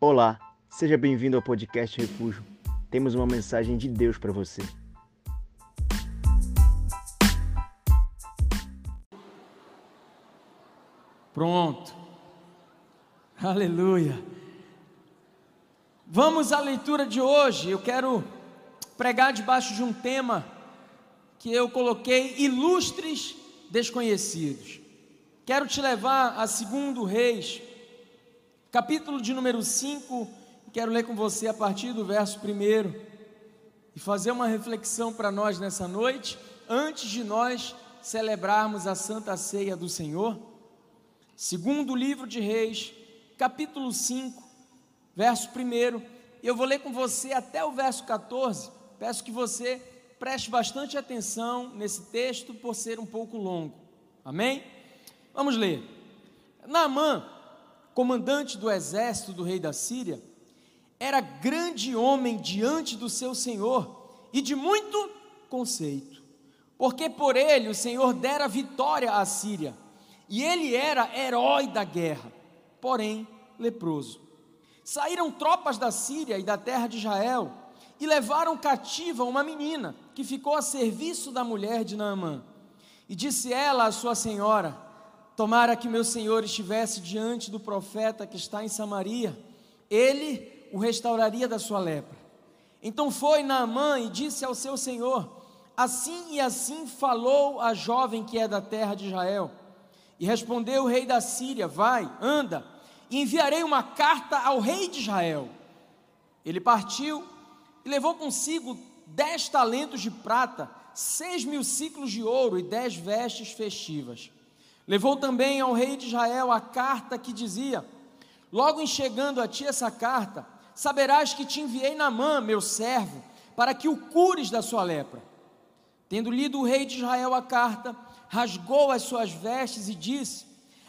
Olá, seja bem-vindo ao podcast Refúgio. Temos uma mensagem de Deus para você. Pronto. Aleluia. Vamos à leitura de hoje. Eu quero pregar debaixo de um tema que eu coloquei ilustres desconhecidos. Quero te levar a segundo Reis, capítulo de número 5, quero ler com você a partir do verso 1 e fazer uma reflexão para nós nessa noite, antes de nós celebrarmos a Santa Ceia do Senhor. Segundo livro de Reis, capítulo 5, verso 1, e eu vou ler com você até o verso 14. Peço que você preste bastante atenção nesse texto por ser um pouco longo. Amém? Vamos ler. Naamã, comandante do exército do rei da Síria, era grande homem diante do seu senhor e de muito conceito, porque por ele o Senhor dera vitória à Síria, e ele era herói da guerra, porém leproso. Saíram tropas da Síria e da terra de Israel e levaram cativa uma menina que ficou a serviço da mulher de Naamã. E disse ela à sua senhora: Tomara que meu senhor estivesse diante do profeta que está em Samaria, ele o restauraria da sua lepra. Então foi Naamã e disse ao seu senhor: Assim e assim falou a jovem que é da terra de Israel. E respondeu o rei da Síria: Vai, anda, e enviarei uma carta ao rei de Israel. Ele partiu e levou consigo dez talentos de prata, seis mil ciclos de ouro e dez vestes festivas. Levou também ao rei de Israel a carta que dizia: Logo em chegando a ti essa carta, saberás que te enviei na mão, meu servo, para que o cures da sua lepra. Tendo lido o rei de Israel a carta, rasgou as suas vestes e disse: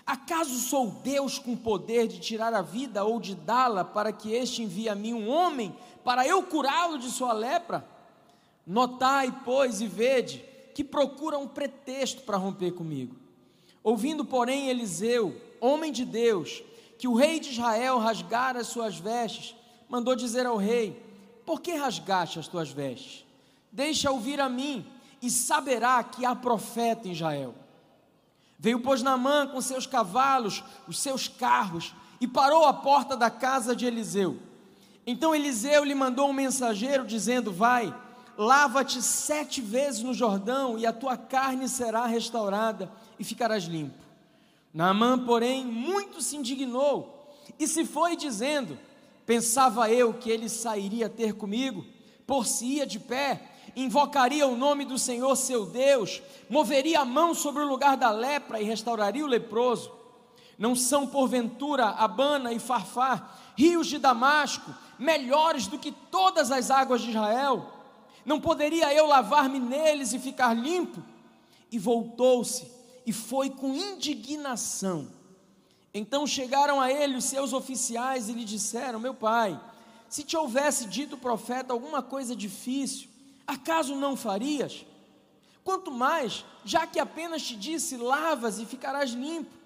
Acaso sou Deus com poder de tirar a vida ou de dá-la para que este envie a mim um homem para eu curá-lo de sua lepra? Notai, pois, e vede que procura um pretexto para romper comigo. Ouvindo, porém, Eliseu, homem de Deus, que o rei de Israel rasgara as suas vestes, mandou dizer ao rei: Por que rasgaste as tuas vestes? Deixa ouvir a mim, e saberá que há profeta em Israel. Veio, pois, Naamã com seus cavalos, os seus carros, e parou à porta da casa de Eliseu. Então Eliseu lhe mandou um mensageiro, dizendo: Vai, lava-te sete vezes no Jordão, e a tua carne será restaurada, e ficarás limpo. Naamã, porém, muito se indignou, e se foi dizendo: Pensava eu que ele sairia ter comigo, por-se-ia de pé, invocaria o nome do Senhor seu Deus, moveria a mão sobre o lugar da lepra e restauraria o leproso. Não são porventura Abana e Farfar, rios de Damasco, melhores do que todas as águas de Israel? Não poderia eu lavar-me neles e ficar limpo? E voltou-se e foi com indignação. Então chegaram a ele os seus oficiais e lhe disseram: Meu pai, se te houvesse dito o profeta alguma coisa difícil, acaso não farias? Quanto mais, já que apenas te disse: lavas e ficarás limpo.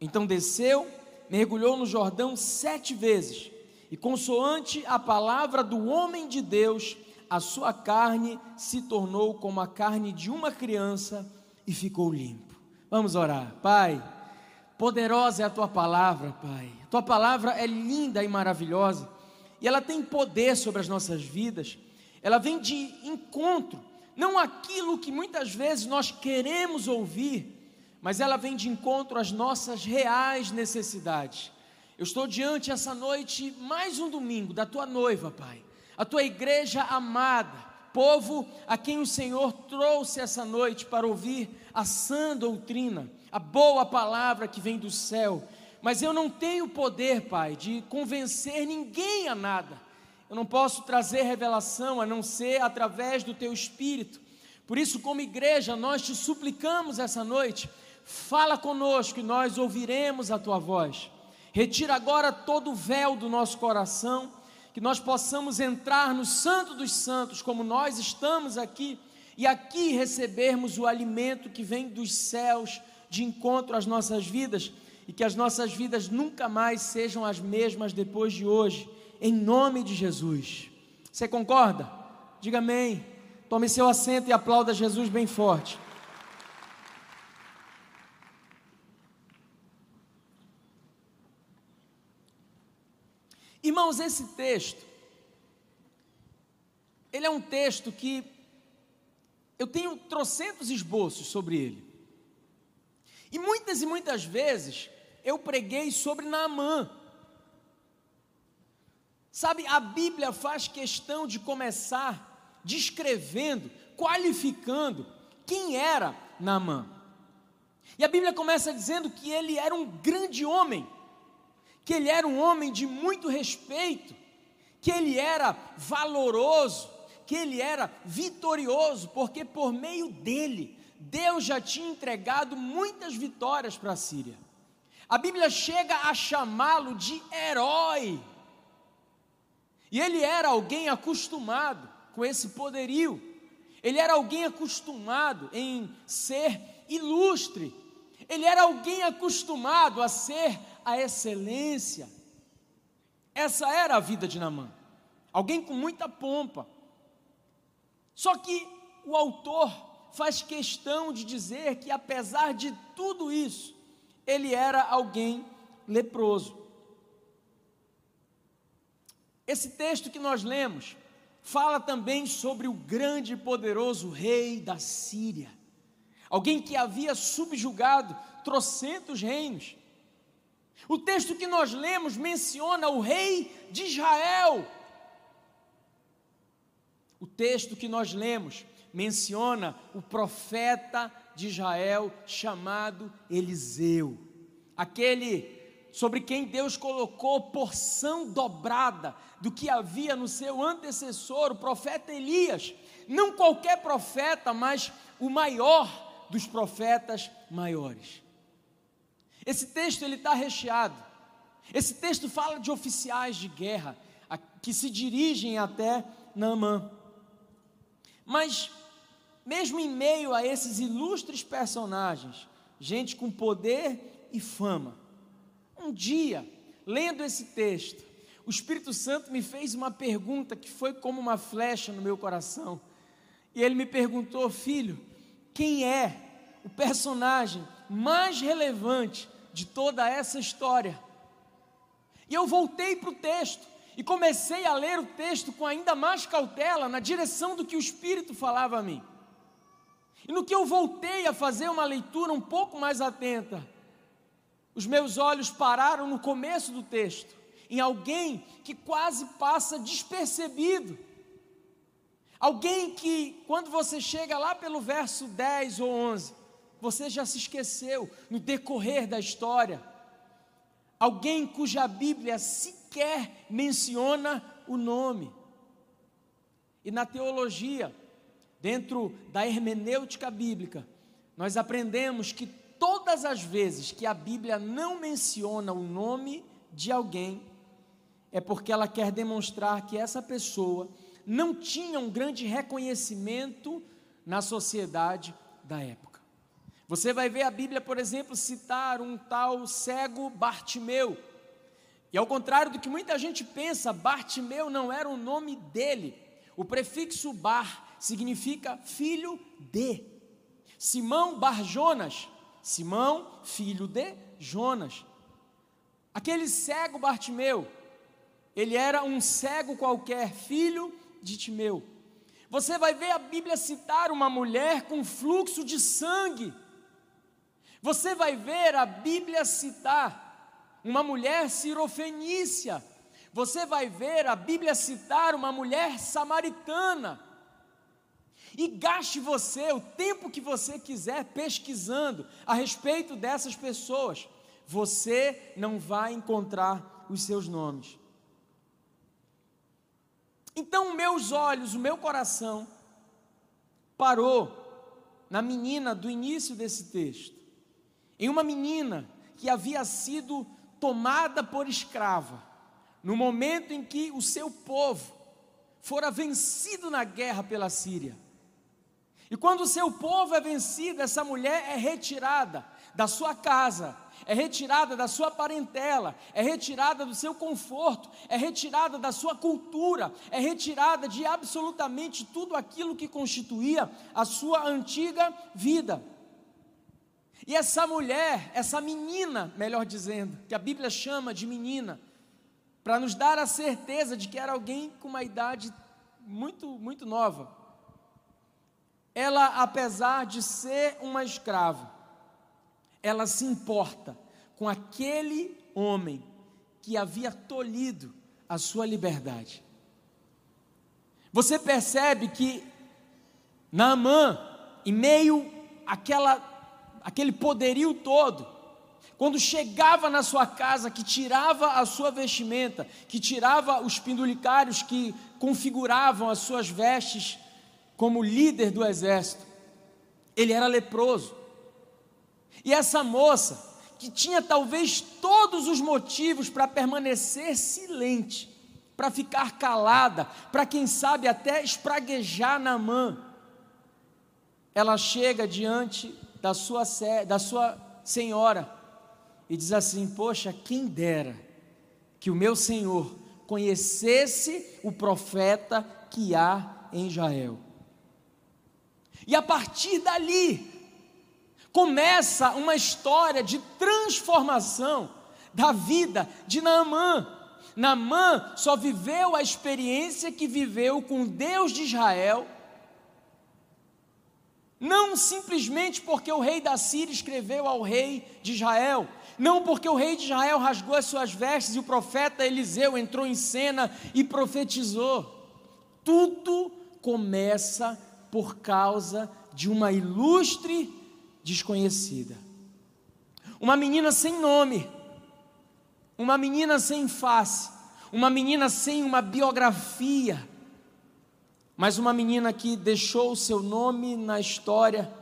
Então desceu, mergulhou no Jordão sete vezes, e consoante a palavra do homem de Deus, a sua carne se tornou como a carne de uma criança e ficou limpo. Vamos orar. Pai, poderosa é a tua palavra, Pai. A tua palavra é linda e maravilhosa, e ela tem poder sobre as nossas vidas ela vem de encontro, não aquilo que muitas vezes nós queremos ouvir, mas ela vem de encontro às nossas reais necessidades. Eu estou diante essa noite, mais um domingo, da tua noiva, Pai, a tua igreja amada, povo a quem o Senhor trouxe essa noite para ouvir a sã doutrina, a boa palavra que vem do céu. Mas eu não tenho poder, Pai, de convencer ninguém a nada eu não posso trazer revelação a não ser através do teu espírito. Por isso, como igreja, nós te suplicamos essa noite, fala conosco e nós ouviremos a tua voz. Retira agora todo o véu do nosso coração, que nós possamos entrar no Santo dos Santos, como nós estamos aqui, e aqui recebermos o alimento que vem dos céus de encontro às nossas vidas, e que as nossas vidas nunca mais sejam as mesmas depois de hoje, em nome de Jesus. Você concorda? Diga amém. Tome seu assento e aplauda Jesus bem forte. Irmãos, esse texto, ele é um texto que eu tenho trocentos esboços sobre ele. E muitas e muitas vezes eu preguei sobre Naamã. Sabe, a Bíblia faz questão de começar descrevendo, qualificando quem era Naamã. E a Bíblia começa dizendo que ele era um grande homem que ele era um homem de muito respeito, que ele era valoroso, que ele era vitorioso, porque por meio dele, Deus já tinha entregado muitas vitórias para a Síria. A Bíblia chega a chamá-lo de herói. E ele era alguém acostumado com esse poderio. Ele era alguém acostumado em ser ilustre. Ele era alguém acostumado a ser a excelência. Essa era a vida de Namã. Alguém com muita pompa. Só que o autor faz questão de dizer que, apesar de tudo isso, ele era alguém leproso. Esse texto que nós lemos fala também sobre o grande e poderoso rei da Síria, alguém que havia subjugado trocentos reinos, o texto que nós lemos menciona o rei de Israel. O texto que nós lemos menciona o profeta de Israel chamado Eliseu, aquele sobre quem Deus colocou porção dobrada do que havia no seu antecessor, o profeta Elias. Não qualquer profeta, mas o maior dos profetas maiores. Esse texto ele está recheado. Esse texto fala de oficiais de guerra que se dirigem até Naamã. Mas, mesmo em meio a esses ilustres personagens, gente com poder e fama, um dia, lendo esse texto, o Espírito Santo me fez uma pergunta que foi como uma flecha no meu coração. E ele me perguntou, filho, quem é o personagem mais relevante de toda essa história. E eu voltei para o texto e comecei a ler o texto com ainda mais cautela, na direção do que o Espírito falava a mim. E no que eu voltei a fazer uma leitura um pouco mais atenta, os meus olhos pararam no começo do texto, em alguém que quase passa despercebido. Alguém que, quando você chega lá pelo verso 10 ou 11, você já se esqueceu no decorrer da história. Alguém cuja Bíblia sequer menciona o nome. E na teologia, dentro da hermenêutica bíblica, nós aprendemos que todas as vezes que a Bíblia não menciona o nome de alguém, é porque ela quer demonstrar que essa pessoa não tinha um grande reconhecimento na sociedade da época. Você vai ver a Bíblia, por exemplo, citar um tal cego Bartimeu. E ao contrário do que muita gente pensa, Bartimeu não era o nome dele. O prefixo bar significa filho de. Simão Bar Jonas, Simão, filho de Jonas. Aquele cego Bartimeu, ele era um cego qualquer, filho de Timeu. Você vai ver a Bíblia citar uma mulher com fluxo de sangue. Você vai ver a Bíblia citar uma mulher sirofenícia. Você vai ver a Bíblia citar uma mulher samaritana. E gaste você o tempo que você quiser pesquisando a respeito dessas pessoas. Você não vai encontrar os seus nomes. Então, meus olhos, o meu coração parou na menina do início desse texto em uma menina que havia sido tomada por escrava, no momento em que o seu povo fora vencido na guerra pela Síria. E quando o seu povo é vencido, essa mulher é retirada da sua casa, é retirada da sua parentela, é retirada do seu conforto, é retirada da sua cultura, é retirada de absolutamente tudo aquilo que constituía a sua antiga vida. E essa mulher, essa menina, melhor dizendo, que a Bíblia chama de menina, para nos dar a certeza de que era alguém com uma idade muito, muito nova. Ela, apesar de ser uma escrava, ela se importa com aquele homem que havia tolhido a sua liberdade. Você percebe que Naamã, em meio àquela, àquele poderio todo, quando chegava na sua casa, que tirava a sua vestimenta, que tirava os pendulicários que configuravam as suas vestes como líder do exército, ele era leproso. E essa moça, que tinha talvez todos os motivos para permanecer silente, para ficar calada, para quem sabe até espraguejar na mão, ela chega diante da sua, da sua senhora e diz assim: Poxa, quem dera que o meu senhor conhecesse o profeta que há em Israel. E a partir dali, começa uma história de transformação da vida de Naamã. Naamã só viveu a experiência que viveu com Deus de Israel, não simplesmente porque o rei da Síria escreveu ao rei de Israel, não porque o rei de Israel rasgou as suas vestes e o profeta Eliseu entrou em cena e profetizou. Tudo começa por causa de uma ilustre desconhecida. Uma menina sem nome, uma menina sem face, uma menina sem uma biografia, mas uma menina que deixou o seu nome na história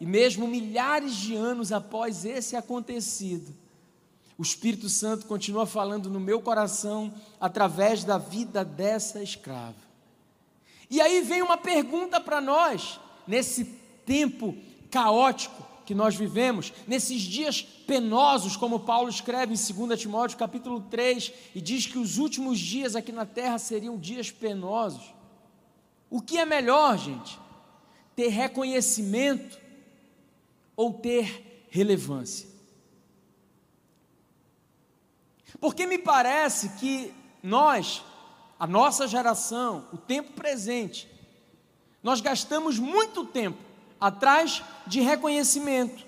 e mesmo milhares de anos após esse acontecido, o Espírito Santo continua falando no meu coração através da vida dessa escrava. E aí vem uma pergunta para nós, nesse tempo caótico, que nós vivemos, nesses dias penosos, como Paulo escreve em 2 Timóteo capítulo 3, e diz que os últimos dias aqui na terra seriam dias penosos. O que é melhor, gente? Ter reconhecimento ou ter relevância? Porque me parece que nós, a nossa geração, o tempo presente, nós gastamos muito tempo atrás de reconhecimento.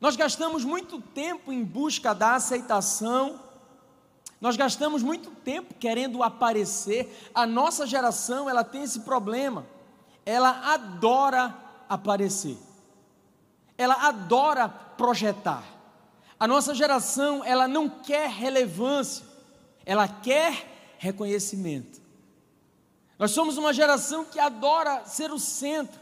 Nós gastamos muito tempo em busca da aceitação, nós gastamos muito tempo querendo aparecer. A nossa geração, ela tem esse problema. Ela adora aparecer. Ela adora projetar. A nossa geração, ela não quer relevância. Ela quer reconhecimento. Nós somos uma geração que adora ser o centro.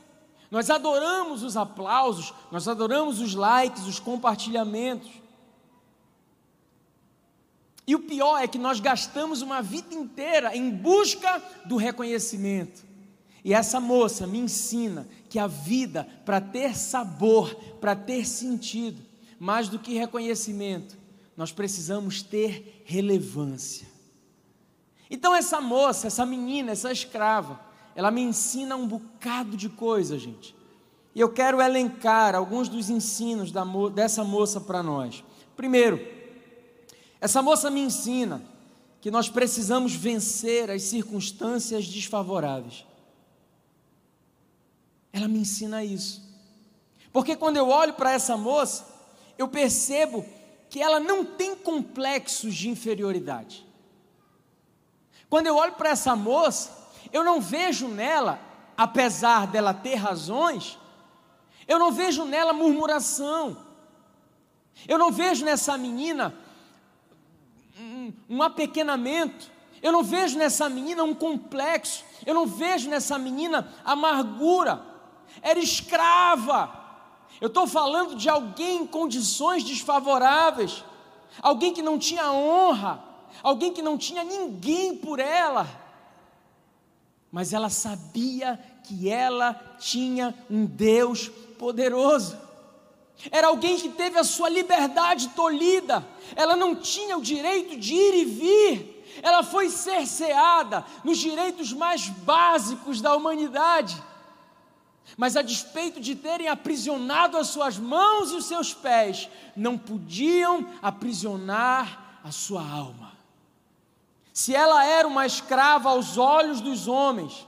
Nós adoramos os aplausos, nós adoramos os likes, os compartilhamentos. E o pior é que nós gastamos uma vida inteira em busca do reconhecimento. E essa moça me ensina que a vida, para ter sabor, para ter sentido, mais do que reconhecimento, nós precisamos ter relevância. Então, essa moça, essa menina, essa escrava, ela me ensina um bocado de coisa, gente. E eu quero elencar alguns dos ensinos da, dessa moça para nós. Primeiro, essa moça me ensina que nós precisamos vencer as circunstâncias desfavoráveis. Ela me ensina isso. Porque quando eu olho para essa moça, eu percebo que ela não tem complexos de inferioridade. Quando eu olho para essa moça, eu não vejo nela, apesar dela ter razões, eu não vejo nela murmuração. Eu não vejo nessa menina um, apequenamento. Eu não vejo nessa menina um complexo. Eu não vejo nessa menina amargura. Era escrava. Eu estou falando de alguém em condições desfavoráveis, alguém que não tinha honra, alguém que não tinha ninguém por ela, mas ela sabia que ela tinha um Deus poderoso. Era alguém que teve a sua liberdade tolhida, ela não tinha o direito de ir e vir, ela foi cerceada nos direitos mais básicos da humanidade. Mas a despeito de terem aprisionado as suas mãos e os seus pés, não podiam aprisionar a sua alma. Se ela era uma escrava aos olhos dos homens,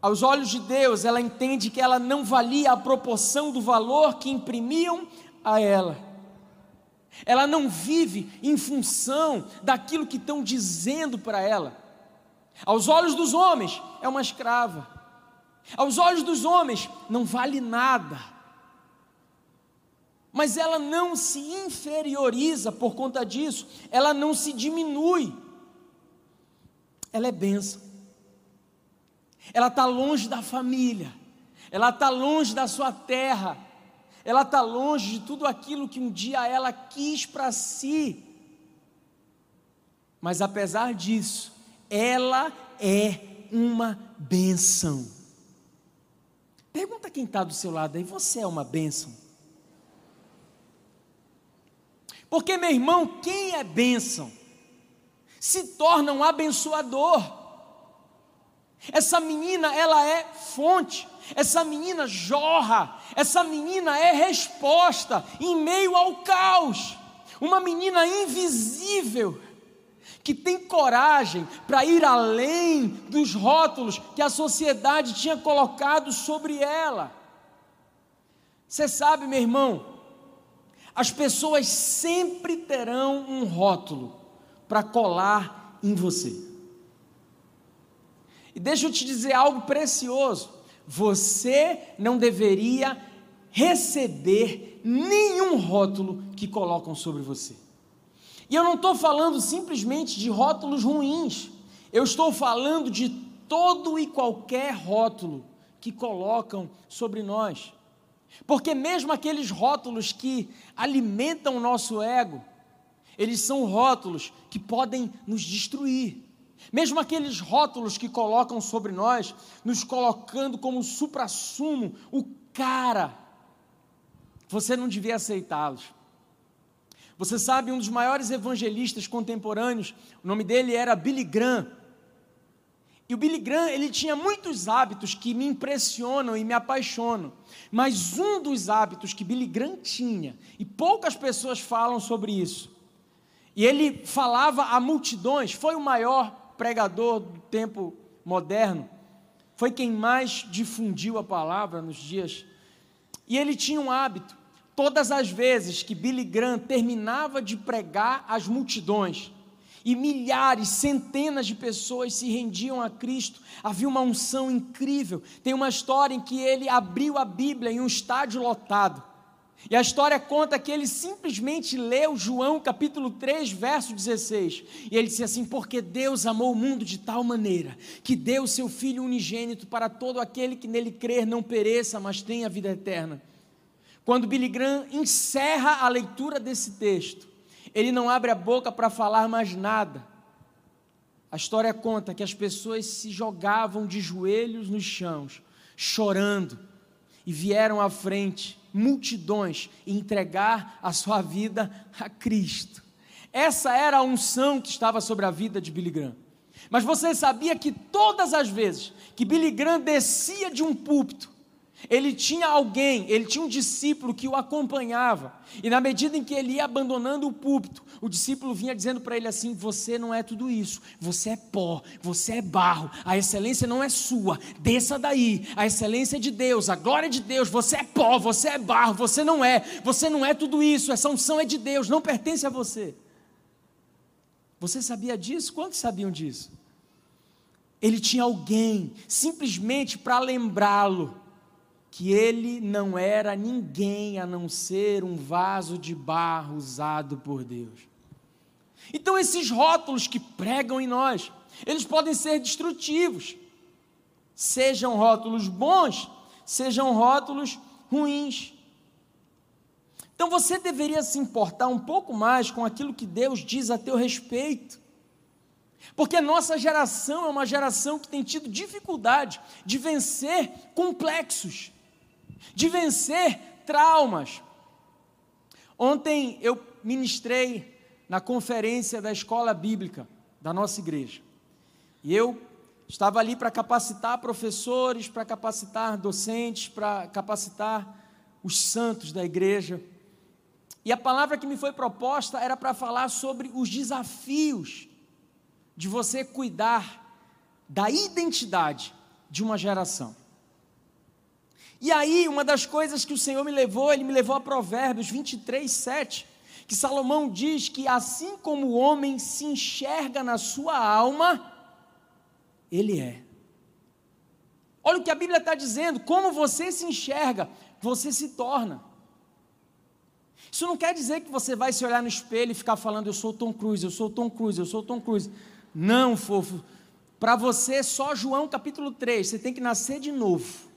aos olhos de Deus, ela entende que ela não valia a proporção do valor que imprimiam a ela. Ela não vive em função daquilo que estão dizendo para ela. Aos olhos dos homens, é uma escrava. Aos olhos dos homens, não vale nada. Mas ela não se inferioriza por conta disso, ela não se diminui. Ela é benção. Ela está longe da família, ela está longe da sua terra, ela está longe de tudo aquilo que um dia ela quis para si. Mas apesar disso, ela é uma benção. Pergunta quem está do seu lado aí, você é uma benção? Porque, meu irmão, quem é bênção se torna um abençoador. Essa menina, ela é fonte, essa menina jorra, essa menina é resposta em meio ao caos. Uma menina invisível que tem coragem para ir além dos rótulos que a sociedade tinha colocado sobre ela. Você sabe, meu irmão, as pessoas sempre terão um rótulo para colar em você. E deixa eu te dizer algo precioso: você não deveria receber nenhum rótulo que colocam sobre você. E eu não estou falando simplesmente de rótulos ruins, eu estou falando de todo e qualquer rótulo que colocam sobre nós. Porque mesmo aqueles rótulos que alimentam o nosso ego, eles são rótulos que podem nos destruir. Mesmo aqueles rótulos que colocam sobre nós, nos colocando como supra-sumo, o cara, você não devia aceitá-los. Você sabe, um dos maiores evangelistas contemporâneos, o nome dele era Billy Graham. E o Billy Graham, ele tinha muitos hábitos que me impressionam e me apaixonam. Mas um dos hábitos que Billy Graham tinha, e poucas pessoas falam sobre isso, e ele falava a multidões, foi o maior pregador do tempo moderno, foi quem mais difundiu a palavra nos dias. E ele tinha um hábito, todas as vezes que Billy Graham terminava de pregar às multidões, e milhares, centenas de pessoas se rendiam a Cristo, havia uma unção incrível. Tem uma história em que ele abriu a Bíblia em um estádio lotado. E a história conta que ele simplesmente leu João capítulo 3, verso 16. E ele disse assim: Porque Deus amou o mundo de tal maneira que deu o seu Filho unigênito para todo aquele que nele crer não pereça, mas tenha vida eterna. Quando Billy Graham encerra a leitura desse texto, ele não abre a boca para falar mais nada. A história conta que as pessoas se jogavam de joelhos nos chãos, chorando, e vieram à frente multidões e entregar a sua vida a Cristo. Essa era a unção que estava sobre a vida de Billy Graham. Mas você sabia que todas as vezes que Billy Graham descia de um púlpito, ele tinha alguém, ele tinha um discípulo que o acompanhava, e na medida em que ele ia abandonando o púlpito, o discípulo vinha dizendo para ele assim: Você não é tudo isso, você é pó, você é barro, a excelência não é sua, desça daí, a excelência é de Deus, a glória é de Deus, você é pó, você é barro, você não é, você não é tudo isso, essa unção é de Deus, não pertence a você. Você sabia disso? Quantos sabiam disso? Ele tinha alguém simplesmente para lembrá-lo que ele não era ninguém a não ser um vaso de barro usado por Deus. Então, esses rótulos que pregam em nós, eles podem ser destrutivos, sejam rótulos bons, sejam rótulos ruins. Então você deveria se importar um pouco mais com aquilo que Deus diz a teu respeito. Porque nossa geração é uma geração que tem tido dificuldade de vencer complexos de vencer traumas. Ontem eu ministrei na conferência da escola bíblica da nossa igreja. E eu estava ali para capacitar professores, para capacitar docentes, para capacitar os santos da igreja. E a palavra que me foi proposta era para falar sobre os desafios de você cuidar da identidade de uma geração. E aí, uma das coisas que o Senhor me levou, ele me levou a Provérbios 23, 7, que Salomão diz que assim como o homem se enxerga na sua alma, ele é. Olha o que a Bíblia está dizendo: como você se enxerga, você se torna. Isso não quer dizer que você vai se olhar no espelho e ficar falando, eu sou Tom Cruise, eu sou Tom Cruise, eu sou Tom Cruise. Não, fofo. Para você, só João capítulo 3, você tem que nascer de novo.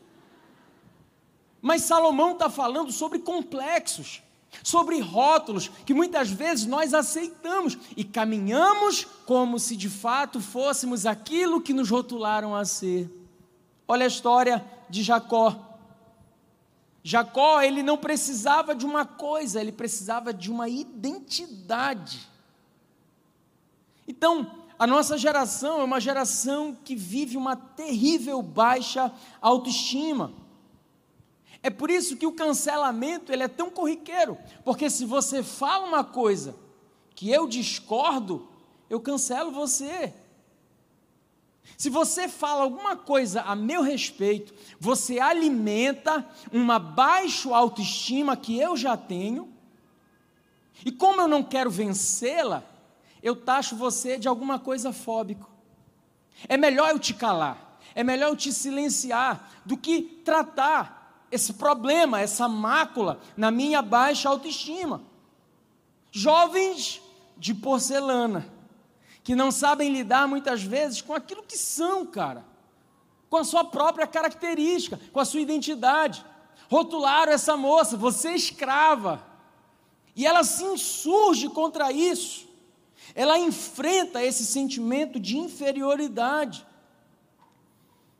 Mas Salomão está falando sobre complexos, sobre rótulos que muitas vezes nós aceitamos e caminhamos como se de fato fôssemos aquilo que nos rotularam a ser. Olha a história de Jacó. Jacó, ele não precisava de uma coisa, ele precisava de uma identidade. Então, a nossa geração é uma geração que vive uma terrível baixa autoestima. É por isso que o cancelamento ele é tão corriqueiro, porque se você fala uma coisa que eu discordo, eu cancelo você. Se você fala alguma coisa a meu respeito, você alimenta uma baixa autoestima que eu já tenho, e como eu não quero vencê-la, eu taxo você de alguma coisa fóbico. É melhor eu te calar, é melhor eu te silenciar do que tratar esse problema, essa mácula na minha baixa autoestima. Jovens de porcelana que não sabem lidar muitas vezes com aquilo que são, cara, com a sua própria característica, com a sua identidade. Rotularam essa moça, você é escrava, e ela se insurge contra isso, ela enfrenta esse sentimento de inferioridade.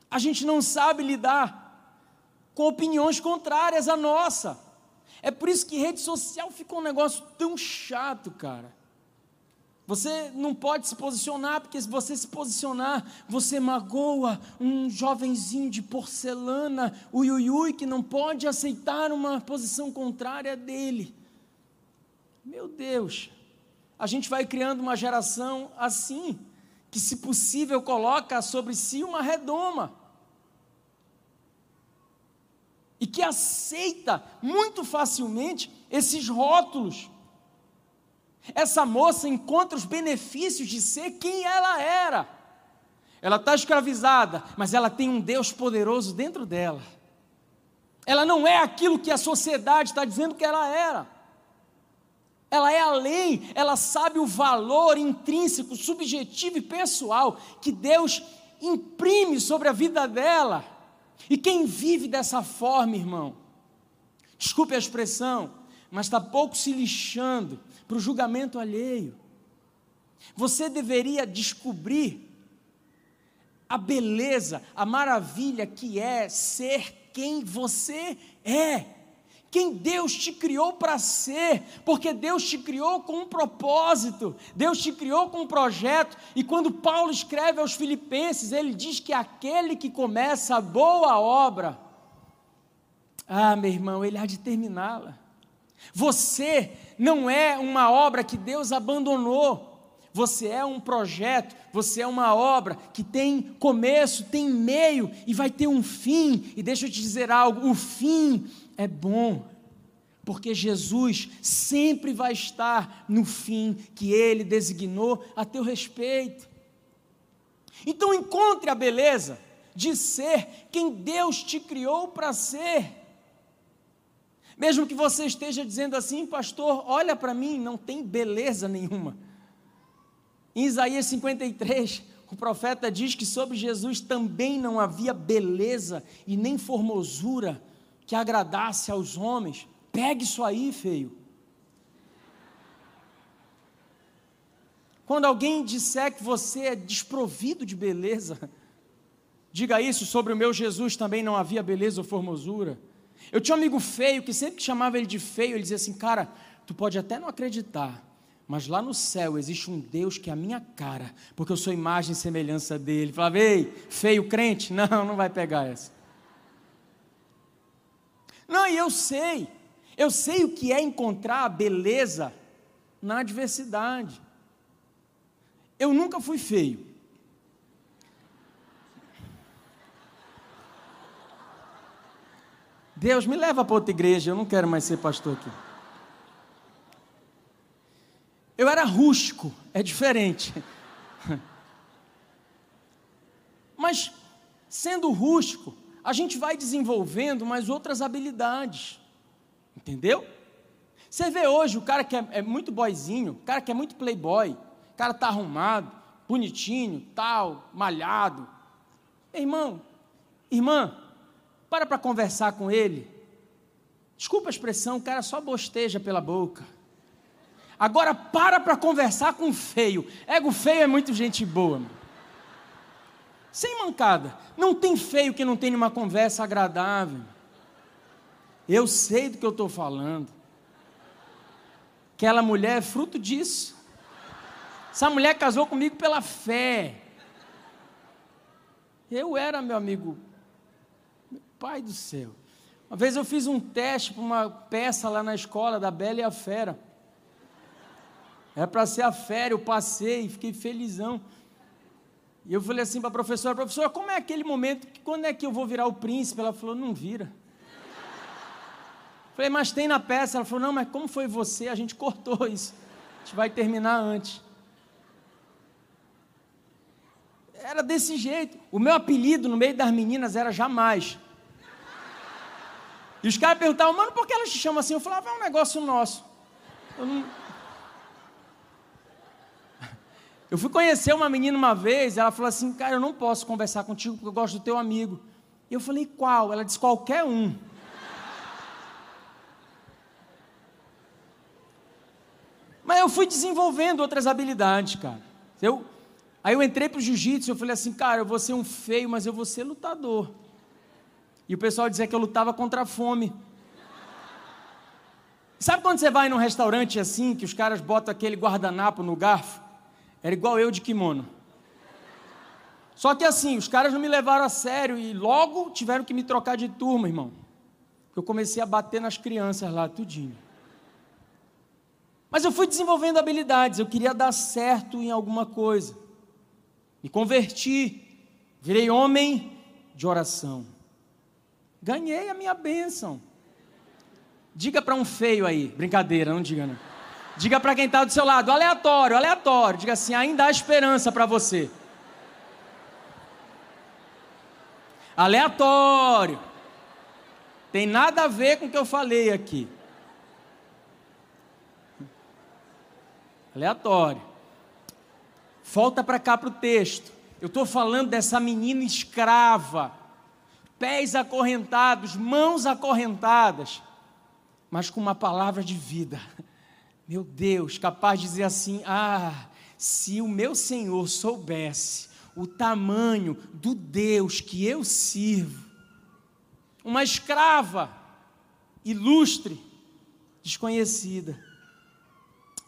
A gente não sabe lidar com opiniões contrárias à nossa. É por isso que rede social ficou um negócio tão chato, cara. Você não pode se posicionar, porque se você se posicionar, você magoa um jovenzinho de porcelana, o Yuyui, que não pode aceitar uma posição contrária dele. Meu Deus, a gente vai criando uma geração assim, que, se possível, coloca sobre si uma redoma. E que aceita muito facilmente esses rótulos essa moça encontra os benefícios de ser quem ela era. Ela está escravizada, mas ela tem um Deus poderoso dentro dela. Ela não é aquilo que a sociedade está dizendo que ela era. Ela é além, ela sabe o valor intrínseco, subjetivo e pessoal que Deus imprime sobre a vida dela. E quem vive dessa forma, irmão, desculpe a expressão, mas está pouco se lixando para o julgamento alheio. Você deveria descobrir a beleza, a maravilha que é ser quem você é, quem Deus te criou para ser, porque Deus te criou com um propósito, Deus te criou com um projeto, e quando Paulo escreve aos Filipenses, ele diz que aquele que começa a boa obra, ah, meu irmão, ele há de terminá-la. Você não é uma obra que Deus abandonou. Você é um projeto, você é uma obra que tem começo, tem meio e vai ter um fim. E deixa eu te dizer algo: o fim é bom, porque Jesus sempre vai estar no fim que ele designou a teu respeito. Então encontre a beleza de ser quem Deus te criou para ser. Mesmo que você esteja dizendo assim, pastor, olha para mim, não tem beleza nenhuma. Em Isaías 53, o profeta diz que sobre Jesus também não havia beleza e nem formosura que agradasse aos homens. Pegue isso aí, feio. Quando alguém disser que você é desprovido de beleza, diga isso sobre o meu Jesus também não havia beleza ou formosura. Eu tinha um amigo feio que sempre que chamava ele de feio, ele dizia assim: Cara, tu pode até não acreditar, mas lá no céu existe um Deus que é a minha cara, porque eu sou imagem e semelhança dele. Falava, ei, feio crente? Não, não vai pegar essa. Não, e eu sei, eu sei o que é encontrar a beleza na adversidade. Eu nunca fui feio. Deus me leva para outra igreja, eu não quero mais ser pastor aqui. Eu era rústico, é diferente. Mas, sendo rústico, a gente vai desenvolvendo mais outras habilidades. Entendeu? Você vê hoje o cara que é, é muito boyzinho, o cara que é muito playboy, o cara tá arrumado, bonitinho, tal, malhado. Irmão, irmã, para para conversar com ele. Desculpa a expressão, o cara só bosteja pela boca. Agora para para conversar com feio. Ego feio é muito gente boa. Mano. Sem mancada. Não tem feio que não tenha uma conversa agradável. Eu sei do que eu estou falando. Aquela mulher é fruto disso. Essa mulher casou comigo pela fé. Eu era, meu amigo, meu pai do céu. Uma vez eu fiz um teste para uma peça lá na escola da Bela e a Fera. Era para ser a fera, eu passei, fiquei felizão. E eu falei assim para a professora, professora, como é aquele momento, que, quando é que eu vou virar o príncipe? Ela falou, não vira. Falei, mas tem na peça. Ela falou, não, mas como foi você? A gente cortou isso. A gente vai terminar antes. Era desse jeito. O meu apelido no meio das meninas era jamais. E os caras perguntavam, mano, por que elas te chamam assim? Eu falava, é um negócio nosso. Eu não, Eu fui conhecer uma menina uma vez, ela falou assim: Cara, eu não posso conversar contigo porque eu gosto do teu amigo. E eu falei: Qual? Ela disse: Qualquer um. Mas eu fui desenvolvendo outras habilidades, cara. Eu, aí eu entrei para o jiu-jitsu, eu falei assim, cara, eu vou ser um feio, mas eu vou ser lutador. E o pessoal dizia que eu lutava contra a fome. Sabe quando você vai num restaurante assim, que os caras botam aquele guardanapo no garfo? Era igual eu de kimono. Só que assim, os caras não me levaram a sério e logo tiveram que me trocar de turma, irmão. Eu comecei a bater nas crianças lá, tudinho. Mas eu fui desenvolvendo habilidades, eu queria dar certo em alguma coisa. Me converti, virei homem de oração. Ganhei a minha bênção. Diga para um feio aí, brincadeira, não diga não. Diga para quem está do seu lado, aleatório, aleatório. Diga assim: ainda há esperança para você. Aleatório. Tem nada a ver com o que eu falei aqui. Aleatório. Volta para cá para o texto. Eu estou falando dessa menina escrava, pés acorrentados, mãos acorrentadas, mas com uma palavra de vida. Meu Deus, capaz de dizer assim: ah, se o meu Senhor soubesse o tamanho do Deus que eu sirvo, uma escrava ilustre, desconhecida.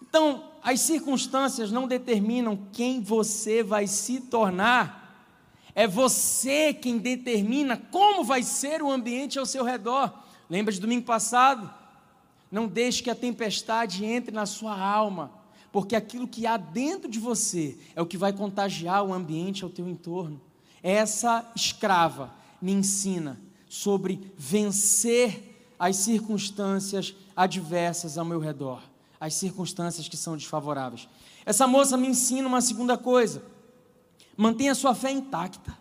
Então, as circunstâncias não determinam quem você vai se tornar, é você quem determina como vai ser o ambiente ao seu redor. Lembra de domingo passado? Não deixe que a tempestade entre na sua alma, porque aquilo que há dentro de você é o que vai contagiar o ambiente ao teu entorno. Essa escrava me ensina sobre vencer as circunstâncias adversas ao meu redor, as circunstâncias que são desfavoráveis. Essa moça me ensina uma segunda coisa: mantenha sua fé intacta,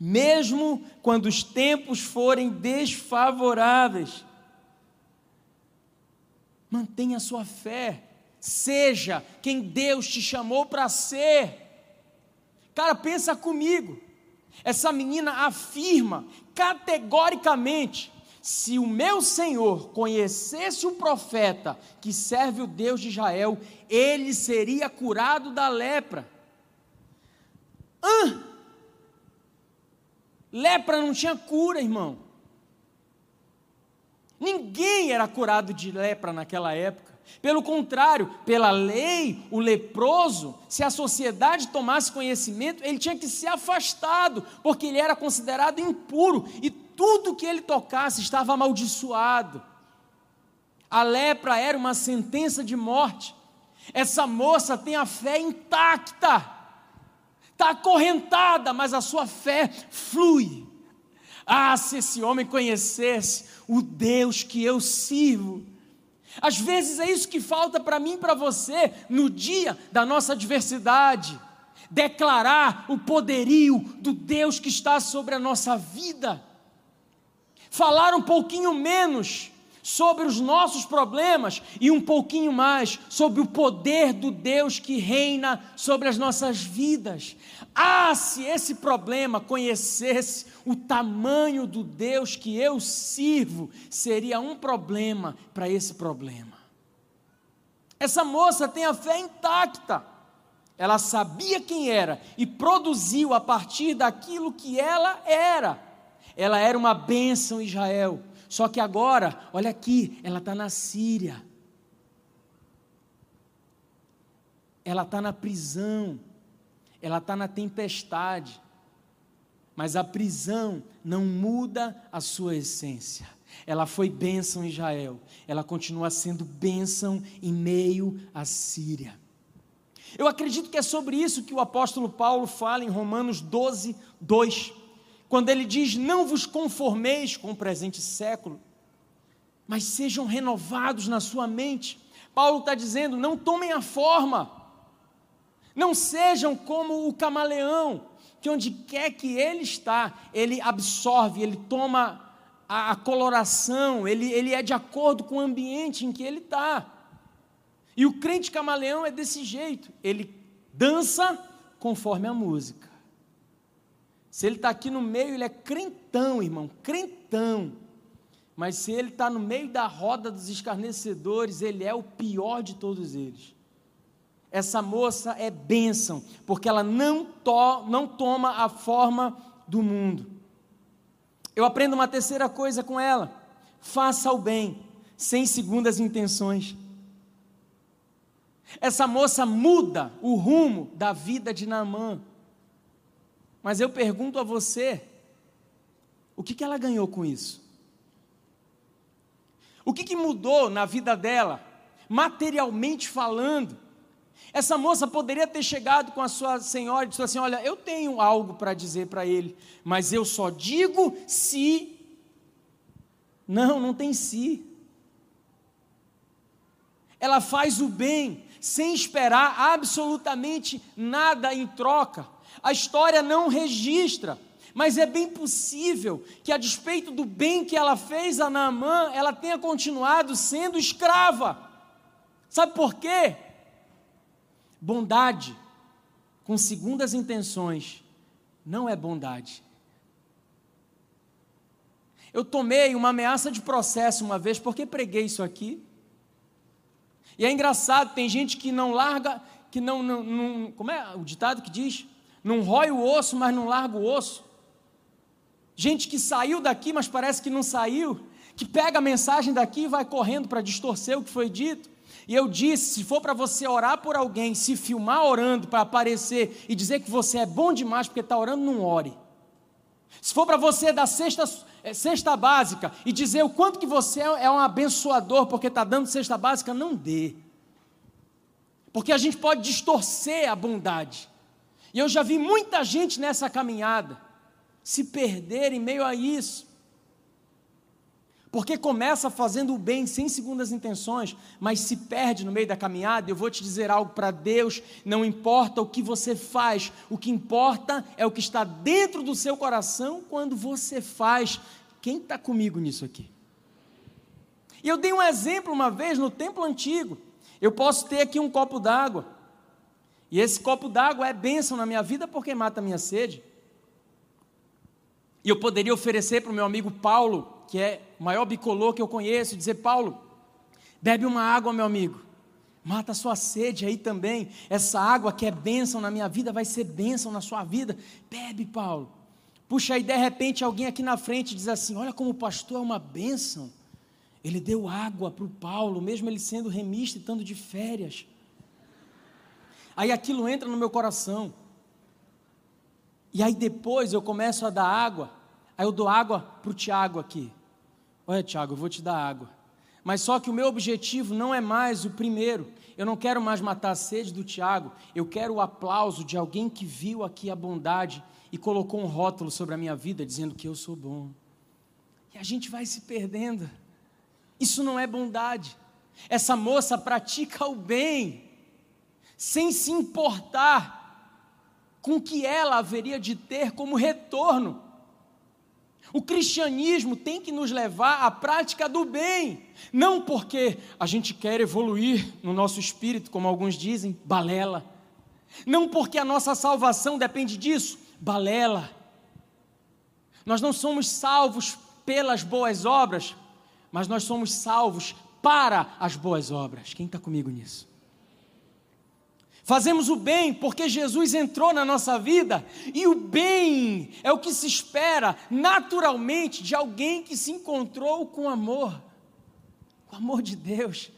mesmo quando os tempos forem desfavoráveis. Mantenha a sua fé. Seja quem Deus te chamou para ser. Cara, pensa comigo. Essa menina afirma categoricamente: se o meu Senhor conhecesse o profeta que serve o Deus de Israel, ele seria curado da lepra. Hã? Lepra não tinha cura, irmão. Ninguém era curado de lepra naquela época. Pelo contrário, pela lei, o leproso, se a sociedade tomasse conhecimento, ele tinha que ser afastado, porque ele era considerado impuro e tudo que ele tocasse estava amaldiçoado. A lepra era uma sentença de morte. Essa moça tem a fé intacta, está acorrentada, mas a sua fé flui. Ah, se esse homem conhecesse o Deus que eu sirvo. Às vezes é isso que falta para mim e para você no dia da nossa adversidade. Declarar o poderio do Deus que está sobre a nossa vida. Falar um pouquinho menos sobre os nossos problemas e um pouquinho mais sobre o poder do Deus que reina sobre as nossas vidas. Ah, se esse problema conhecesse o tamanho do Deus que eu sirvo, seria um problema para esse problema. Essa moça tem a fé intacta. Ela sabia quem era e produziu a partir daquilo que ela era. Ela era uma bênção Israel só que agora, olha aqui, ela está na Síria. Ela está na prisão. Ela está na tempestade. Mas a prisão não muda a sua essência. Ela foi bênção em Israel. Ela continua sendo bênção em meio à Síria. Eu acredito que é sobre isso que o apóstolo Paulo fala em Romanos 12, 2 quando ele diz: Não vos conformeis com o presente século, mas sejam renovados na sua mente. Paulo está dizendo: não tomem a forma, não sejam como o camaleão, que onde quer que ele está, ele absorve, ele toma a, a coloração, ele, ele é de acordo com o ambiente em que ele está. E o crente camaleão é desse jeito, ele dança conforme a música. Se ele está aqui no meio, ele é crentão, irmão, crentão. Mas se ele está no meio da roda dos escarnecedores, ele é o pior de todos eles. Essa moça é bênção, porque ela não, to não toma a forma do mundo. Eu aprendo uma terceira coisa com ela: faça o bem, sem segundas intenções. Essa moça muda o rumo da vida de Naamã. Mas eu pergunto a você: o que, que ela ganhou com isso? O que, que mudou na vida dela, materialmente falando? Essa moça poderia ter chegado com a sua senhora e dito assim: Olha, eu tenho algo para dizer para ele, mas eu só digo se. Não, não tem se. Ela faz o bem sem esperar absolutamente nada em troca. A história não registra, mas é bem possível que, a despeito do bem que ela fez a Naamã, ela tenha continuado sendo escrava. Sabe por quê? Bondade com segundas intenções não é bondade. Eu tomei uma ameaça de processo uma vez porque preguei isso aqui. E é engraçado, tem gente que não larga, que não, não, não como é o ditado que diz? Não rói o osso, mas não larga o osso. Gente que saiu daqui, mas parece que não saiu, que pega a mensagem daqui e vai correndo para distorcer o que foi dito. E eu disse: se for para você orar por alguém, se filmar orando para aparecer e dizer que você é bom demais porque está orando, não ore. Se for para você dar cesta, é, cesta básica e dizer o quanto que você é um abençoador porque está dando cesta básica, não dê. Porque a gente pode distorcer a bondade. E eu já vi muita gente nessa caminhada se perder em meio a isso. Porque começa fazendo o bem sem segundas intenções, mas se perde no meio da caminhada. Eu vou te dizer algo para Deus: não importa o que você faz, o que importa é o que está dentro do seu coração quando você faz. Quem está comigo nisso aqui? E eu dei um exemplo uma vez no templo antigo. Eu posso ter aqui um copo d'água. E esse copo d'água é bênção na minha vida porque mata a minha sede. E eu poderia oferecer para o meu amigo Paulo, que é o maior bicolor que eu conheço, dizer: Paulo, bebe uma água, meu amigo. Mata a sua sede aí também. Essa água que é bênção na minha vida vai ser bênção na sua vida. Bebe, Paulo. Puxa aí, de repente, alguém aqui na frente diz assim: Olha como o pastor é uma bênção. Ele deu água para o Paulo, mesmo ele sendo remista e estando de férias. Aí aquilo entra no meu coração. E aí depois eu começo a dar água. Aí eu dou água para o Tiago aqui. Olha, Tiago, eu vou te dar água. Mas só que o meu objetivo não é mais o primeiro. Eu não quero mais matar a sede do Tiago. Eu quero o aplauso de alguém que viu aqui a bondade e colocou um rótulo sobre a minha vida dizendo que eu sou bom. E a gente vai se perdendo. Isso não é bondade. Essa moça pratica o bem, sem se importar com o que ela haveria de ter como retorno. O cristianismo tem que nos levar à prática do bem, não porque a gente quer evoluir no nosso espírito, como alguns dizem, balela. Não porque a nossa salvação depende disso, balela. Nós não somos salvos pelas boas obras, mas nós somos salvos para as boas obras. Quem está comigo nisso? Fazemos o bem porque Jesus entrou na nossa vida e o bem é o que se espera naturalmente de alguém que se encontrou com amor, o amor de Deus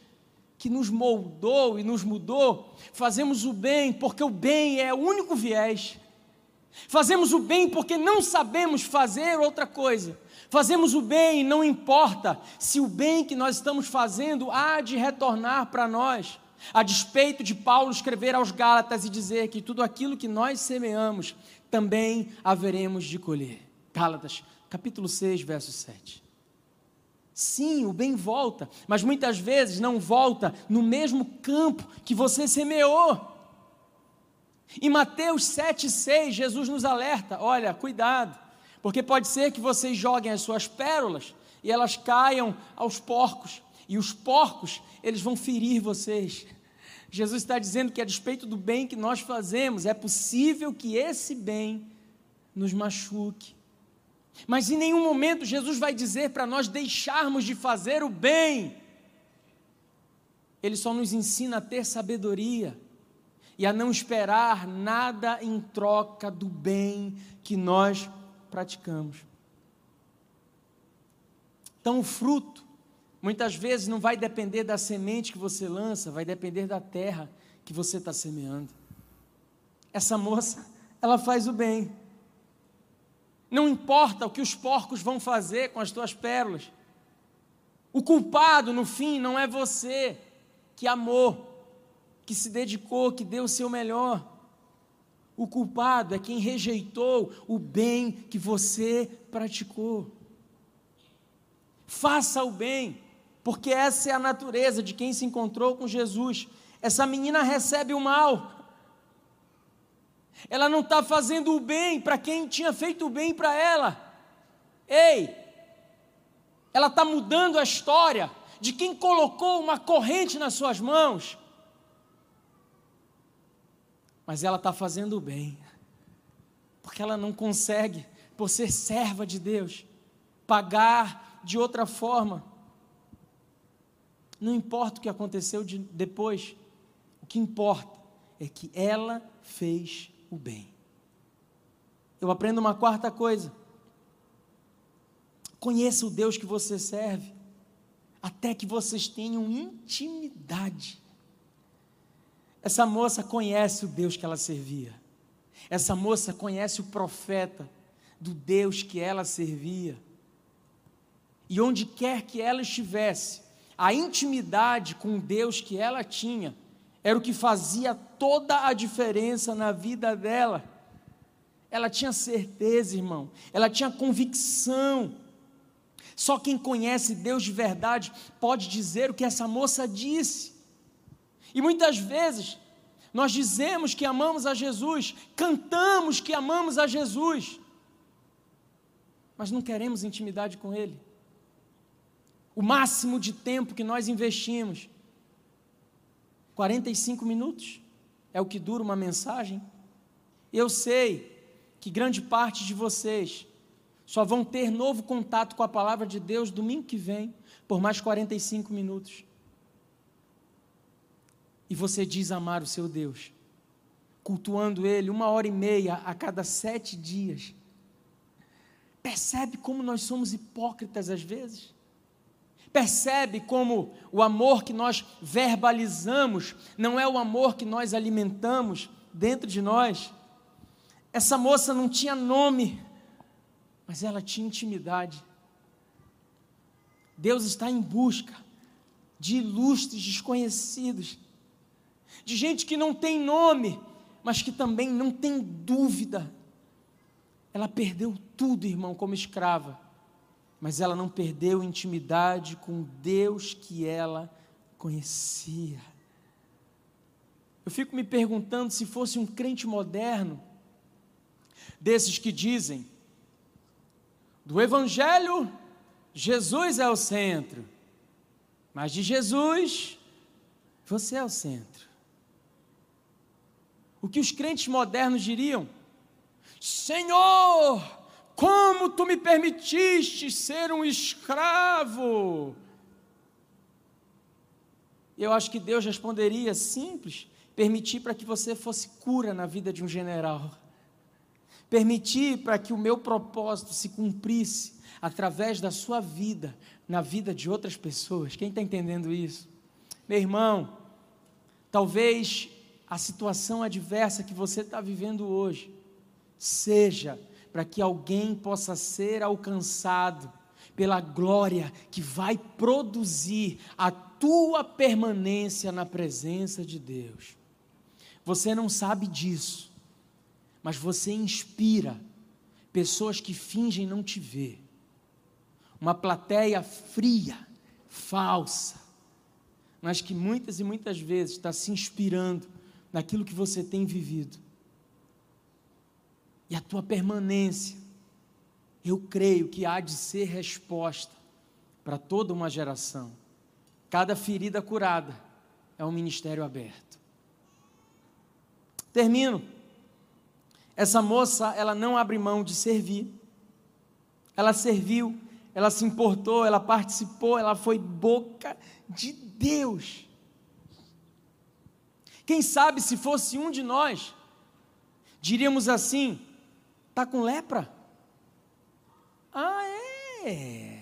que nos moldou e nos mudou. Fazemos o bem porque o bem é o único viés. Fazemos o bem porque não sabemos fazer outra coisa. Fazemos o bem, não importa se o bem que nós estamos fazendo há de retornar para nós. A despeito de Paulo escrever aos Gálatas e dizer que tudo aquilo que nós semeamos, também haveremos de colher. Gálatas, capítulo 6, verso 7. Sim, o bem volta, mas muitas vezes não volta no mesmo campo que você semeou. Em Mateus 7,6, Jesus nos alerta: olha, cuidado, porque pode ser que vocês joguem as suas pérolas e elas caiam aos porcos, e os porcos, eles vão ferir vocês. Jesus está dizendo que, a despeito do bem que nós fazemos, é possível que esse bem nos machuque. Mas em nenhum momento Jesus vai dizer para nós deixarmos de fazer o bem. Ele só nos ensina a ter sabedoria e a não esperar nada em troca do bem que nós praticamos. Então, o fruto, muitas vezes, não vai depender da semente que você lança, vai depender da terra que você está semeando. Essa moça, ela faz o bem. Não importa o que os porcos vão fazer com as tuas pérolas. O culpado, no fim, não é você que amou, que se dedicou, que deu o seu melhor. O culpado é quem rejeitou o bem que você praticou. Faça o bem, porque essa é a natureza de quem se encontrou com Jesus. Essa menina recebe o mal. Ela não está fazendo o bem para quem tinha feito o bem para ela. Ei, ela está mudando a história de quem colocou uma corrente nas suas mãos mas ela está fazendo o bem, porque ela não consegue, por ser serva de Deus, pagar de outra forma. Não importa o que aconteceu de, depois, o que importa é que ela fez o bem. Eu aprendo uma quarta coisa. Conheça o Deus que você serve, até que vocês tenham intimidade. Essa moça conhece o Deus que ela servia. Essa moça conhece o profeta do Deus que ela servia. E onde quer que ela estivesse, a intimidade com Deus que ela tinha era o que fazia toda a diferença na vida dela. Ela tinha certeza, irmão, ela tinha convicção. Só quem conhece Deus de verdade pode dizer o que essa moça disse. E muitas vezes nós dizemos que amamos a Jesus, cantamos que amamos a Jesus, mas não queremos intimidade com Ele. O máximo de tempo que nós investimos, 45 minutos, é o que dura uma mensagem. Eu sei que grande parte de vocês só vão ter novo contato com a palavra de Deus domingo que vem, por mais 45 minutos e você diz amar o seu Deus, cultuando Ele uma hora e meia a cada sete dias, percebe como nós somos hipócritas às vezes? Percebe como o amor que nós verbalizamos não é o amor que nós alimentamos dentro de nós? Essa moça não tinha nome, mas ela tinha intimidade. Deus está em busca de ilustres desconhecidos, de gente que não tem nome, mas que também não tem dúvida. Ela perdeu tudo, irmão, como escrava, mas ela não perdeu intimidade com Deus que ela conhecia. Eu fico me perguntando se fosse um crente moderno, desses que dizem, do Evangelho, Jesus é o centro, mas de Jesus, você é o centro. O que os crentes modernos diriam? Senhor, como tu me permitiste ser um escravo? Eu acho que Deus responderia simples: permitir para que você fosse cura na vida de um general, permitir para que o meu propósito se cumprisse através da sua vida, na vida de outras pessoas. Quem está entendendo isso? Meu irmão, talvez a situação adversa que você está vivendo hoje seja para que alguém possa ser alcançado pela glória que vai produzir a tua permanência na presença de Deus. Você não sabe disso, mas você inspira pessoas que fingem não te ver uma plateia fria, falsa, mas que muitas e muitas vezes está se inspirando naquilo que você tem vivido. E a tua permanência, eu creio que há de ser resposta para toda uma geração. Cada ferida curada é um ministério aberto. Termino. Essa moça, ela não abre mão de servir. Ela serviu ela se importou, ela participou, ela foi boca de Deus. Quem sabe se fosse um de nós, diríamos assim: está com lepra? Ah, é.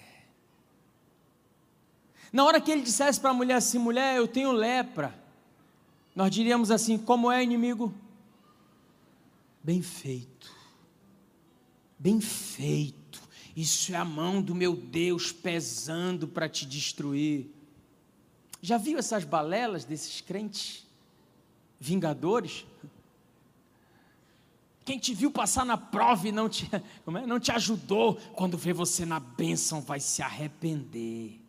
Na hora que ele dissesse para a mulher assim: mulher, eu tenho lepra, nós diríamos assim: como é, inimigo? Bem feito, bem feito isso é a mão do meu Deus pesando para te destruir. Já viu essas balelas desses crentes vingadores? Quem te viu passar na prova e não te, é? não te ajudou, quando vê você na bênção, vai se arrepender.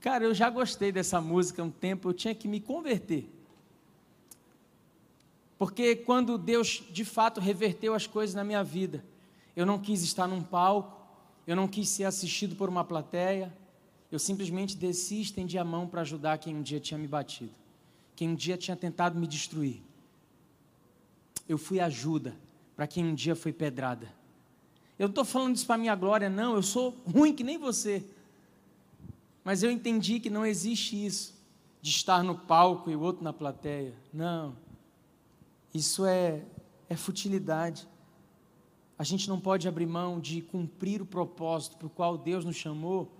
Cara, eu já gostei dessa música um tempo, eu tinha que me converter. Porque quando Deus de fato reverteu as coisas na minha vida, eu não quis estar num palco, eu não quis ser assistido por uma plateia, eu simplesmente desci e estendi a mão para ajudar quem um dia tinha me batido, quem um dia tinha tentado me destruir. Eu fui ajuda para quem um dia foi pedrada. Eu não estou falando isso para minha glória, não, eu sou ruim que nem você. Mas eu entendi que não existe isso, de estar no palco e o outro na plateia. Não, isso é, é futilidade. A gente não pode abrir mão de cumprir o propósito para o qual Deus nos chamou.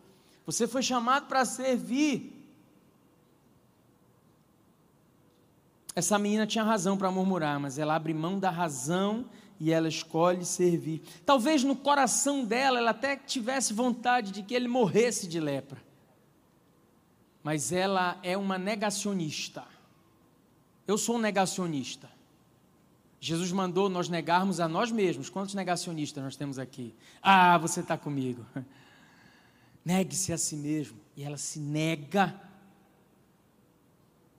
Você foi chamado para servir. Essa menina tinha razão para murmurar, mas ela abre mão da razão e ela escolhe servir. Talvez no coração dela ela até tivesse vontade de que ele morresse de lepra. Mas ela é uma negacionista. Eu sou um negacionista. Jesus mandou nós negarmos a nós mesmos. Quantos negacionistas nós temos aqui? Ah, você está comigo. Negue-se a si mesmo. E ela se nega.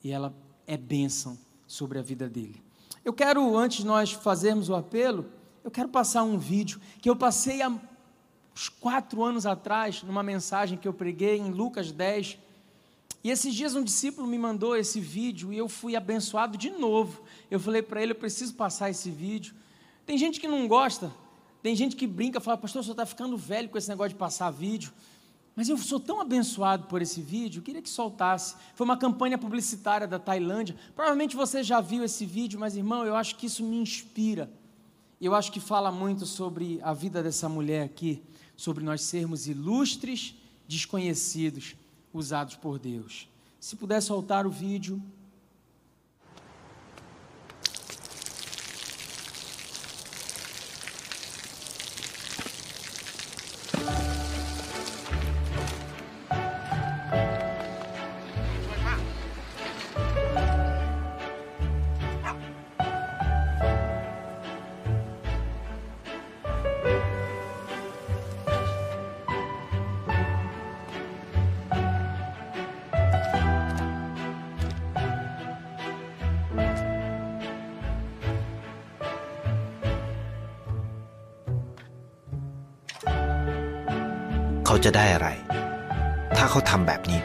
E ela é bênção sobre a vida dele. Eu quero, antes de nós fazermos o apelo, eu quero passar um vídeo que eu passei há uns quatro anos atrás, numa mensagem que eu preguei em Lucas 10, e esses dias um discípulo me mandou esse vídeo e eu fui abençoado de novo. Eu falei para ele: eu preciso passar esse vídeo. Tem gente que não gosta, tem gente que brinca, fala, pastor, você está ficando velho com esse negócio de passar vídeo. Mas eu sou tão abençoado por esse vídeo, queria que soltasse. Foi uma campanha publicitária da Tailândia. Provavelmente você já viu esse vídeo, mas irmão, eu acho que isso me inspira. Eu acho que fala muito sobre a vida dessa mulher aqui, sobre nós sermos ilustres desconhecidos usados por Deus. Se puder soltar o vídeo. จะได้อะไร ถ้าเขาทำแบบนี้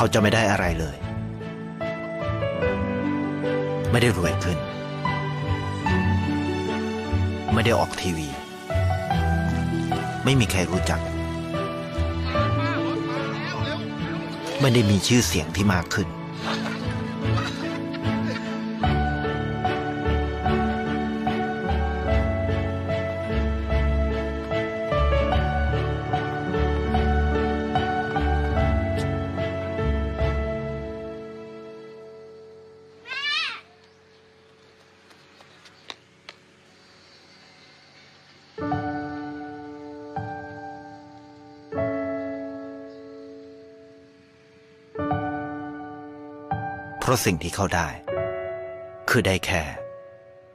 เขาจะไม่ได้อะไรเลย ไม่ได้รวยขึ้น ไม่ได้ออกทีวี ไม่มีใครรู้จัก ไม่ได้มีชื่อเสียงที่มากขึ้น สิ่งที่เขาได้ คือได้แค่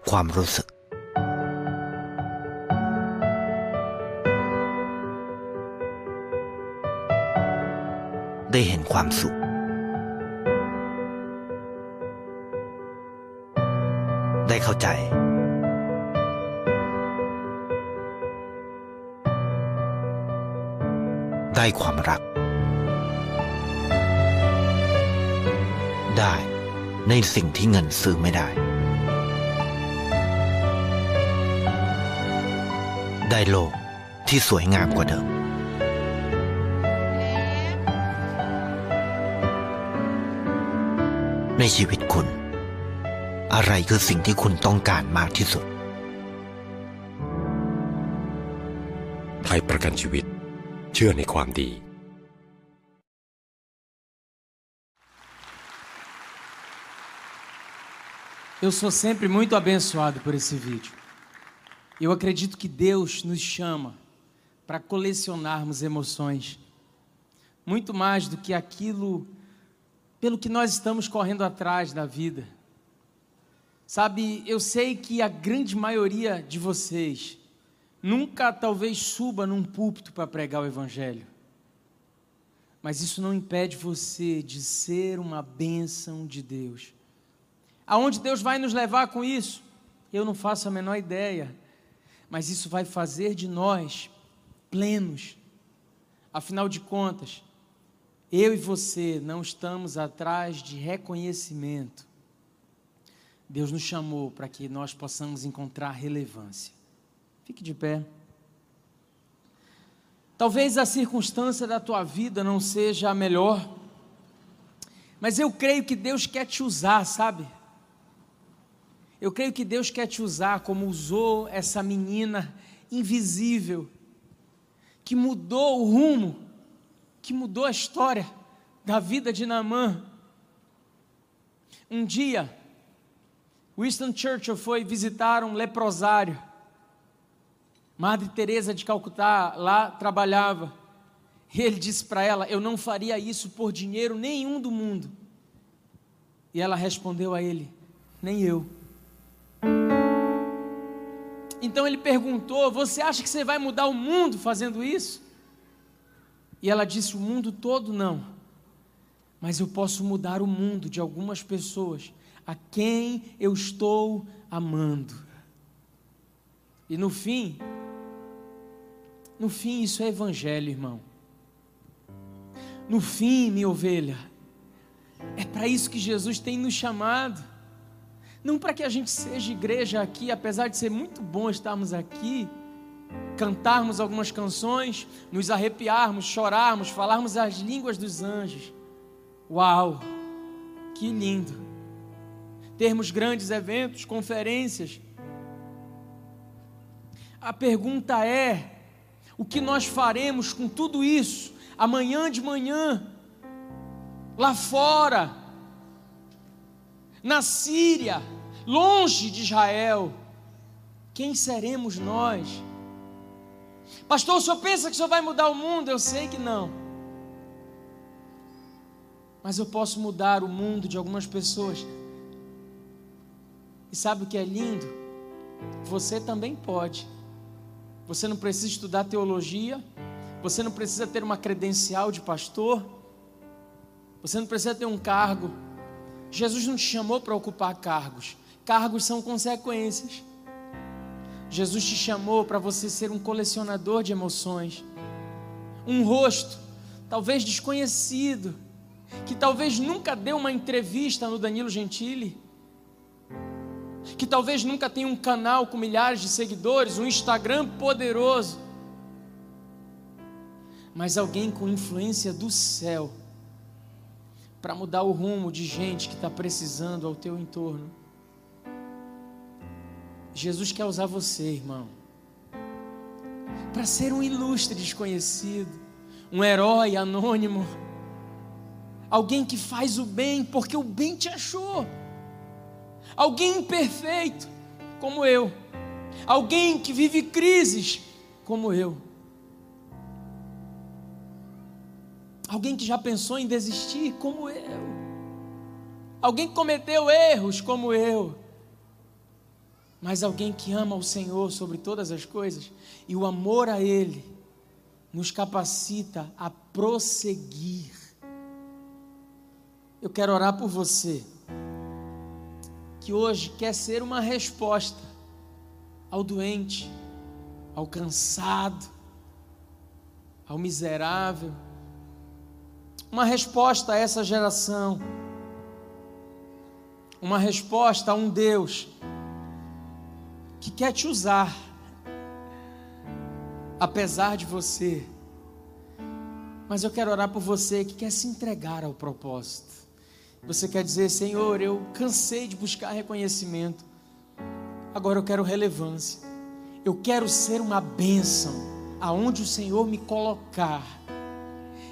ความรู้สึก ได้เห็นความสุข ได้เข้าใจ ได้ความรัก ในสิ่งที่เงินซื้อไม่ได้ ได้โลกที่สวยงามกว่าเดิม ในชีวิตคุณ อะไรคือสิ่งที่คุณต้องการมากที่สุด ไทยประกันชีวิต เชื่อในความดี Eu sou sempre muito abençoado por esse vídeo. Eu acredito que Deus nos chama para colecionarmos emoções, muito mais do que aquilo pelo que nós estamos correndo atrás na vida. Sabe, eu sei que a grande maioria de vocês nunca talvez suba num púlpito para pregar o Evangelho, mas isso não impede você de ser uma bênção de Deus. Aonde Deus vai nos levar com isso? Eu não faço a menor ideia, mas isso vai fazer de nós plenos. Afinal de contas, eu e você não estamos atrás de reconhecimento. Deus nos chamou para que nós possamos encontrar relevância. Fique de pé. Talvez a circunstância da tua vida não seja a melhor, mas eu creio que Deus quer te usar, sabe? Eu creio que Deus quer te usar como usou essa menina invisível, que mudou o rumo, que mudou a história da vida de Naamã. Um dia, Winston Churchill foi visitar um leprosário. Madre Teresa de Calcutá lá trabalhava. E ele disse para ela: "Eu não faria isso por dinheiro nenhum do mundo". E ela respondeu a ele: "Nem eu". Então ele perguntou: Você acha que você vai mudar o mundo fazendo isso? E ela disse: O mundo todo não. Mas eu posso mudar o mundo de algumas pessoas a quem eu estou amando. E no fim, no fim, isso é evangelho, irmão. No fim, minha ovelha, é para isso que Jesus tem nos chamado. Não para que a gente seja igreja aqui, apesar de ser muito bom estarmos aqui, cantarmos algumas canções, nos arrepiarmos, chorarmos, falarmos as línguas dos anjos. Uau! Que lindo! Termos grandes eventos, conferências. A pergunta é: o que nós faremos com tudo isso amanhã de manhã? lá fora, na Síria, longe de Israel, quem seremos nós? Pastor, o senhor pensa que o senhor vai mudar o mundo? Eu sei que não. Mas eu posso mudar o mundo de algumas pessoas. E sabe o que é lindo? Você também pode. Você não precisa estudar teologia, você não precisa ter uma credencial de pastor, você não precisa ter um cargo. Jesus não te chamou para ocupar cargos. Cargos são consequências. Jesus te chamou para você ser um colecionador de emoções. Um rosto, talvez desconhecido, que talvez nunca deu uma entrevista no Danilo Gentili, que talvez nunca tenha um canal com milhares de seguidores, um Instagram poderoso, mas alguém com influência do céu para mudar o rumo de gente que está precisando ao teu entorno. Jesus quer usar você, irmão, para ser um ilustre desconhecido, um herói anônimo, alguém que faz o bem porque o bem te achou, alguém imperfeito como eu, alguém que vive crises como eu. Alguém que já pensou em desistir, como eu. Alguém que cometeu erros, como eu. Mas alguém que ama o Senhor sobre todas as coisas. E o amor a Ele nos capacita a prosseguir. Eu quero orar por você, que hoje quer ser uma resposta ao doente, ao cansado, ao miserável uma resposta a essa geração, uma resposta a um Deus que quer te usar, apesar de você. Mas eu quero orar por você que quer se entregar ao propósito. Você quer dizer, Senhor, eu cansei de buscar reconhecimento, agora eu quero relevância. Eu quero ser uma bênção aonde o Senhor me colocar.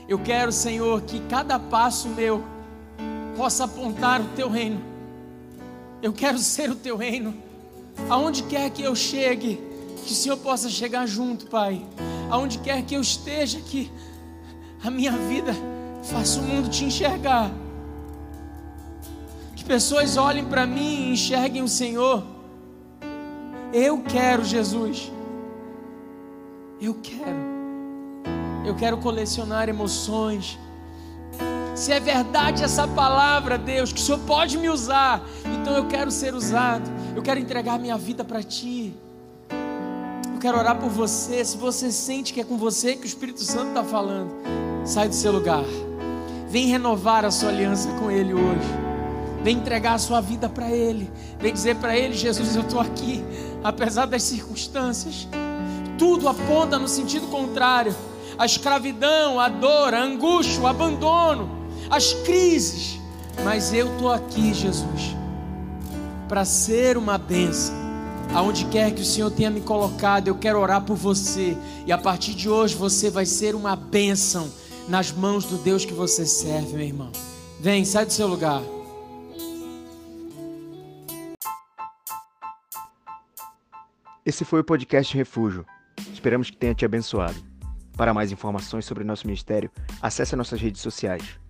Eu quero, Senhor, que cada passo meu possa apontar o teu reino. Eu quero ser o teu reino. Aonde quer que eu chegue, que o Senhor possa chegar junto, Pai. Aonde quer que eu esteja, que a minha vida faça o mundo te enxergar. Que pessoas olhem para mim e enxerguem o Senhor. Eu quero, Jesus. Eu quero. Eu quero colecionar emoções. Se é verdade essa palavra, Deus, que o Senhor pode me usar, então eu quero ser usado. Eu quero entregar minha vida para Ti. Eu quero orar por você. Se você sente que é com você que o Espírito Santo está falando, sai do seu lugar. Vem renovar a sua aliança com Ele hoje. Vem entregar a sua vida para Ele. Vem dizer para Ele: Jesus, eu estou aqui, apesar das circunstâncias. Tudo aponta no sentido contrário a escravidão, a dor, a angústia, o abandono, as crises. Mas eu estou aqui, Jesus, para ser uma bênção. Aonde quer que o Senhor tenha me colocado, eu quero orar por você. E a partir de hoje você vai ser uma bênção nas mãos do Deus que você serve, meu irmão. Vem, sai do seu lugar. Esse foi o podcast Refúgio. Esperamos que tenha te abençoado. Para mais informações sobre nosso ministério, acesse nossas redes sociais.